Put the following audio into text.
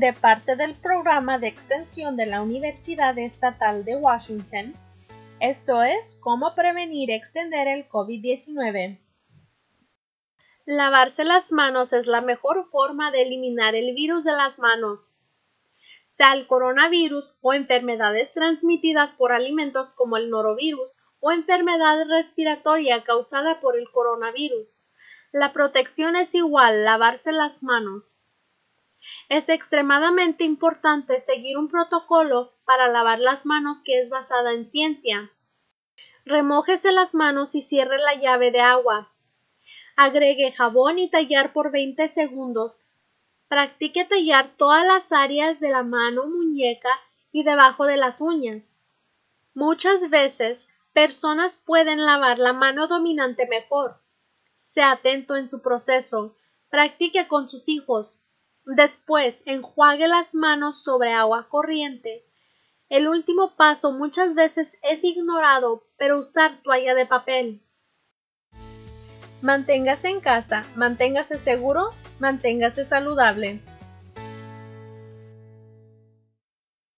de parte del programa de extensión de la Universidad Estatal de Washington. Esto es cómo prevenir y extender el COVID-19. Lavarse las manos es la mejor forma de eliminar el virus de las manos. Sea el coronavirus o enfermedades transmitidas por alimentos como el norovirus o enfermedad respiratoria causada por el coronavirus. La protección es igual lavarse las manos. Es extremadamente importante seguir un protocolo para lavar las manos que es basada en ciencia. Remójese las manos y cierre la llave de agua. Agregue jabón y tallar por 20 segundos. Practique tallar todas las áreas de la mano, muñeca y debajo de las uñas. Muchas veces personas pueden lavar la mano dominante mejor. Sea atento en su proceso. Practique con sus hijos. Después, enjuague las manos sobre agua corriente. El último paso muchas veces es ignorado, pero usar toalla de papel. Manténgase en casa, manténgase seguro, manténgase saludable.